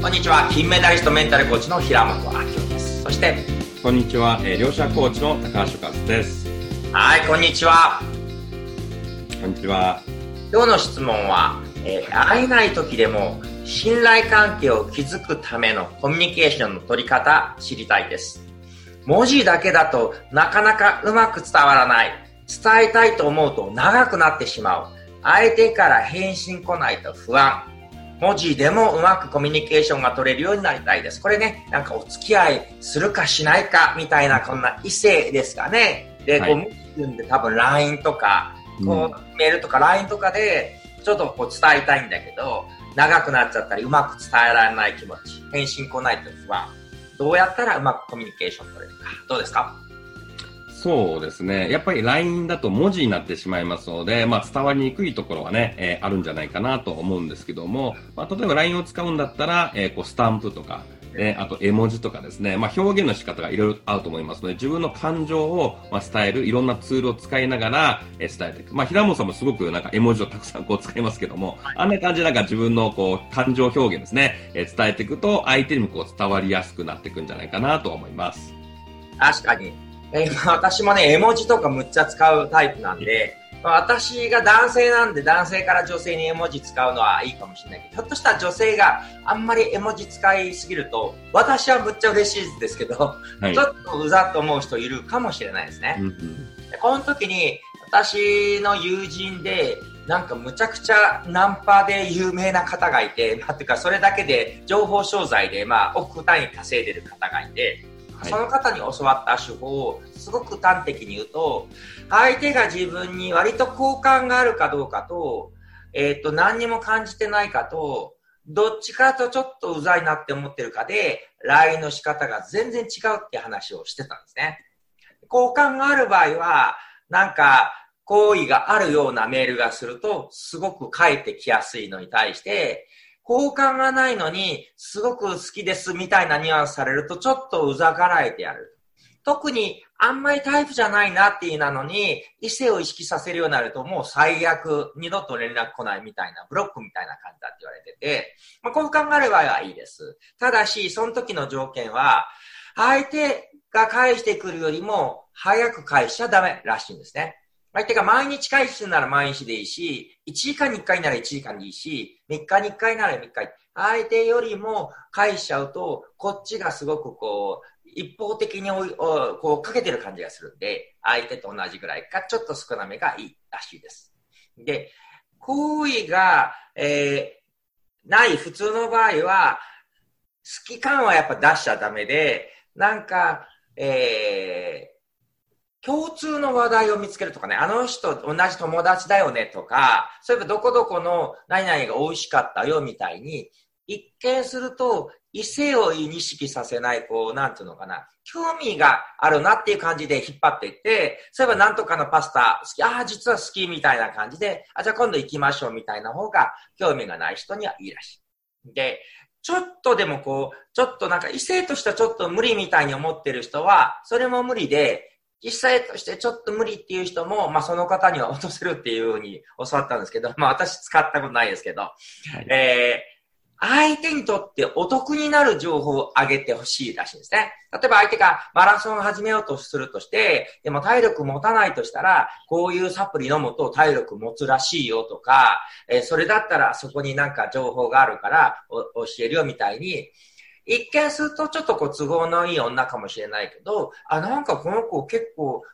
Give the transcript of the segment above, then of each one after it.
こんにちは。金メダリストメンタルコーチの平本明夫です。そしてこんにちは、えー、両者コーチの高橋和です。はいこんにちは。こんにちは。今日の質問は、えー、会えない時でも信頼関係を築くためのコミュニケーションの取り方知りたいです。文字だけだとなかなかうまく伝わらない。伝えたいと思うと長くなってしまう。相手から返信来ないと不安文字でもうまくコミュニケーションが取れるようになりたいです。これね、なんかお付き合いするかしないかみたいなこんな異性ですかね。で、こう、文字で多分 LINE とか、こう、メールとか LINE とかで、ちょっとこう伝えたいんだけど、長くなっちゃったり、うまく伝えられない気持ち、返信来ないと不安。どうやったらうまくコミュニケーション取れるか。どうですか？そうですね。やっぱり LINE だと文字になってしまいますので、まあ、伝わりにくいところはね、えー、あるんじゃないかなと思うんですけども、まあ、例えば LINE を使うんだったら、えー、こうスタンプとか、えあと絵文字とかですね、まあ、表現の仕方がいろいろあると思いますので、自分の感情を、まあ、伝えるいろんなツールを使いながら、えー、伝えていく。まあ、平本さんもすごくなんか絵文字をたくさんこう使いますけども、はい、あんな感じでなんか自分のこう感情表現ですね、えー、伝えていくと相手にもこう伝わりやすくなっていくんじゃないかなと思います。確かに。えー、私もね、絵文字とかむっちゃ使うタイプなんで、私が男性なんで男性から女性に絵文字使うのはいいかもしれないけど、ひょっとしたら女性があんまり絵文字使いすぎると、私はむっちゃ嬉しいですけど、はい、ちょっとうざっと思う人いるかもしれないですね。うんうん、この時に私の友人で、なんかむちゃくちゃナンパで有名な方がいて、なんていうかそれだけで情報商材でまあ億単位稼いでる方がいて、その方に教わった手法をすごく端的に言うと、相手が自分に割と好感があるかどうかと、えっ、ー、と、何にも感じてないかと、どっちかとちょっとうざいなって思ってるかで、LINE の仕方が全然違うって話をしてたんですね。好感がある場合は、なんか、好意があるようなメールがすると、すごく返ってきやすいのに対して、好感がないのに、すごく好きですみたいなニュアンスされると、ちょっとうざがられてやる。特にあんまりタイプじゃないなっていうなのに、異性を意識させるようになるともう最悪、二度と連絡来ないみたいな、ブロックみたいな感じだって言われてて、まあ、好感がある場合はいいです。ただし、その時の条件は、相手が返してくるよりも早く返しちゃダメらしいんですね。相手が毎日回すなら毎日でいいし、1時間に1回なら1時間でいいし、3日に1回なら3日相手よりも返しちゃうと、こっちがすごくこう、一方的におこうかけてる感じがするんで、相手と同じぐらいか、ちょっと少なめがいいらしいです。で、行為が、えー、ない普通の場合は、好き感はやっぱ出しちゃダメで、なんか、えー、共通の話題を見つけるとかね、あの人同じ友達だよねとか、そういえばどこどこの何々が美味しかったよみたいに、一見すると異性を意識させない、こう、なんていうのかな、興味があるなっていう感じで引っ張っていって、そういえばなんとかのパスタ好き、ああ、実は好きみたいな感じで、あ、じゃあ今度行きましょうみたいな方が興味がない人にはいいらしい。で、ちょっとでもこう、ちょっとなんか異性としてはちょっと無理みたいに思ってる人は、それも無理で、実際としてちょっと無理っていう人も、まあその方には落とせるっていうふうに教わったんですけど、まあ私使ったことないですけど、はい、えー、相手にとってお得になる情報をあげてほしいらしいんですね。例えば相手がマラソンを始めようとするとして、でも体力持たないとしたら、こういうサプリ飲むと体力持つらしいよとか、えー、それだったらそこになんか情報があるから教えるよみたいに、一見するとちょっとこう都合のいい女かもしれないけど、あ、なんかこの子結構、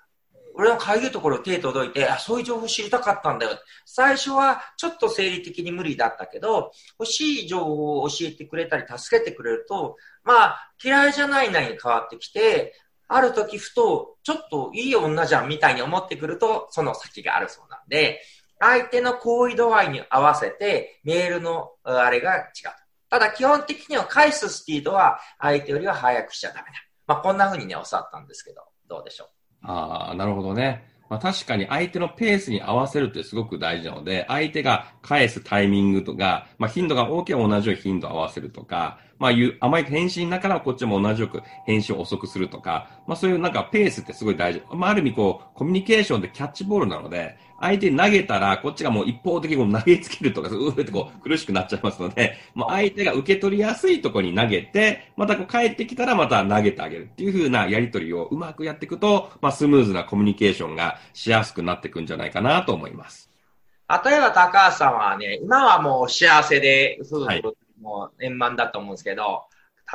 俺の会議ところ手届いて、あ、そういう情報知りたかったんだよ。最初はちょっと生理的に無理だったけど、欲しい情報を教えてくれたり助けてくれると、まあ、嫌いじゃないなに変わってきて、ある時ふと、ちょっといい女じゃんみたいに思ってくると、その先があるそうなんで、相手の行為度合いに合わせて、メールのあれが違う。ただ基本的には返すスピードは相手よりは速くしちゃダメだ。まあこんな風にね、教わったんですけど、どうでしょう？ああ、なるほどね。まあ、確かに相手のペースに合わせるってすごく大事なので、相手が返すタイミングとか、まあ、頻度が大きい同じように頻度を合わせるとか、まあ、いう甘い返信だからこっちも同じよく返信を遅くするとか、まあ、そういうなんかペースってすごい大事。まあ、ある意味こう、コミュニケーションでキャッチボールなので、相手に投げたら、こっちがもう一方的に投げつけるとか、うーってこう苦しくなっちゃいますので、もう相手が受け取りやすいところに投げて、またこう帰ってきたらまた投げてあげるっていう風なやりとりをうまくやっていくと、まあスムーズなコミュニケーションがしやすくなっていくんじゃないかなと思います。例えば高橋さんはね、今はもう幸せで、夫婦も円満だと思うんですけど、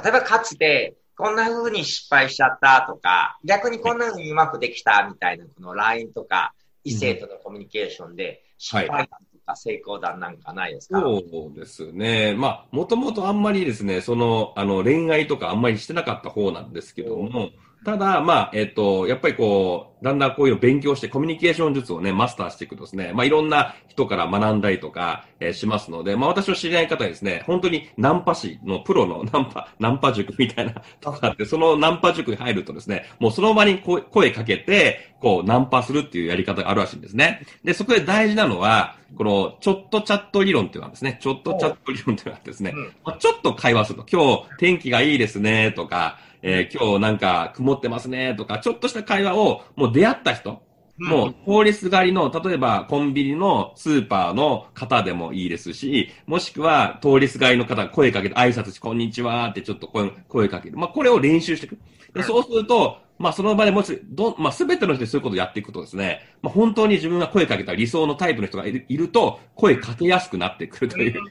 例えばかつて、こんな風に失敗しちゃったとか、逆にこんな風にうまくできたみたいな、この LINE とか、異性とのコミュニケーションで、失敗談とか成功談なんかないですか、はい、そうですね。まあ、もともとあんまりですね、その、あの、恋愛とかあんまりしてなかった方なんですけども、ただ、まあ、えっ、と、やっぱりこう、だんだんこういうのを勉強して、コミュニケーション術をね、マスターしていくとですね、まあ、いろんな人から学んだりとか、えー、しますので、まあ、私の知り合い方ですね、本当にナンパ師のプロの ナンパ、ナンパ塾みたいなとかあって、そのナンパ塾に入るとですね、もうその場に声かけて、こう、ナンパするっていうやり方があるらしいんですね。で、そこで大事なのは、この、ちょっとチャット理論っていうのはですね、ちょっとチャット理論っていうのはですね、まあ、ちょっと会話すると、今日天気がいいですね、とか、えー、今日なんか曇ってますねとか、ちょっとした会話をもう出会った人、もう通りすがりの、例えばコンビニのスーパーの方でもいいですし、もしくは通りすがりの方が声かけて挨拶し、こんにちはってちょっと声声かける。まあこれを練習していく。でそうすると、まあその場でもし、ど、まあ全ての人でそういうことをやっていくとですね、まあ本当に自分が声かけた理想のタイプの人がいるいると、声かけやすくなってくるという。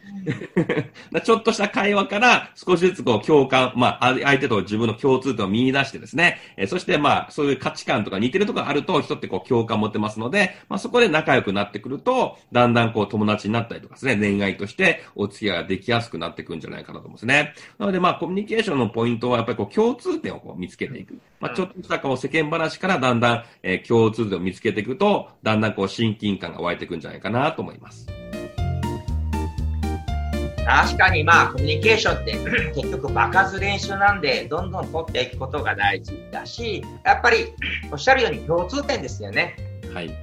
ちょっとした会話から少しずつこう共感、まあ相手と自分の共通点を見出してですね、えそしてまあそういう価値観とか似てるとこあると人ってこう共感を持てますので、まあそこで仲良くなってくると、だんだんこう友達になったりとかですね、恋愛としてお付き合いができやすくなってくるんじゃないかなと思うんですね。なのでまあコミュニケーションのポイントはやっぱりこう共通点をこう見つけていく。まあちょっとしたこう世間話からだんだん、えー、共通点を見つけていくと、だんだんこう親近感が湧いていくんじゃないかなと思います。確かにまあコミュニケーションって 結局場数練習なんでどんどん取っていくことが大事だしやっぱり おっしゃるように共通点ですよね。はい。とい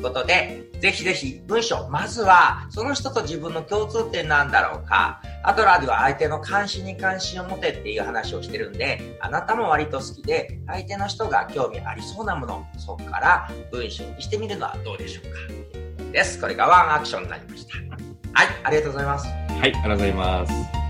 うことでぜひぜひ文章、まずはその人と自分の共通点なんだろうか。アドラーでは相手の関心に関心を持てっていう話をしてるんで、あなたも割と好きで、相手の人が興味ありそうなもの、そこから文章にしてみるのはどうでしょうか。です。これがワンアクションになりました。はい、ありがとうございます。はい、ありがとうございます。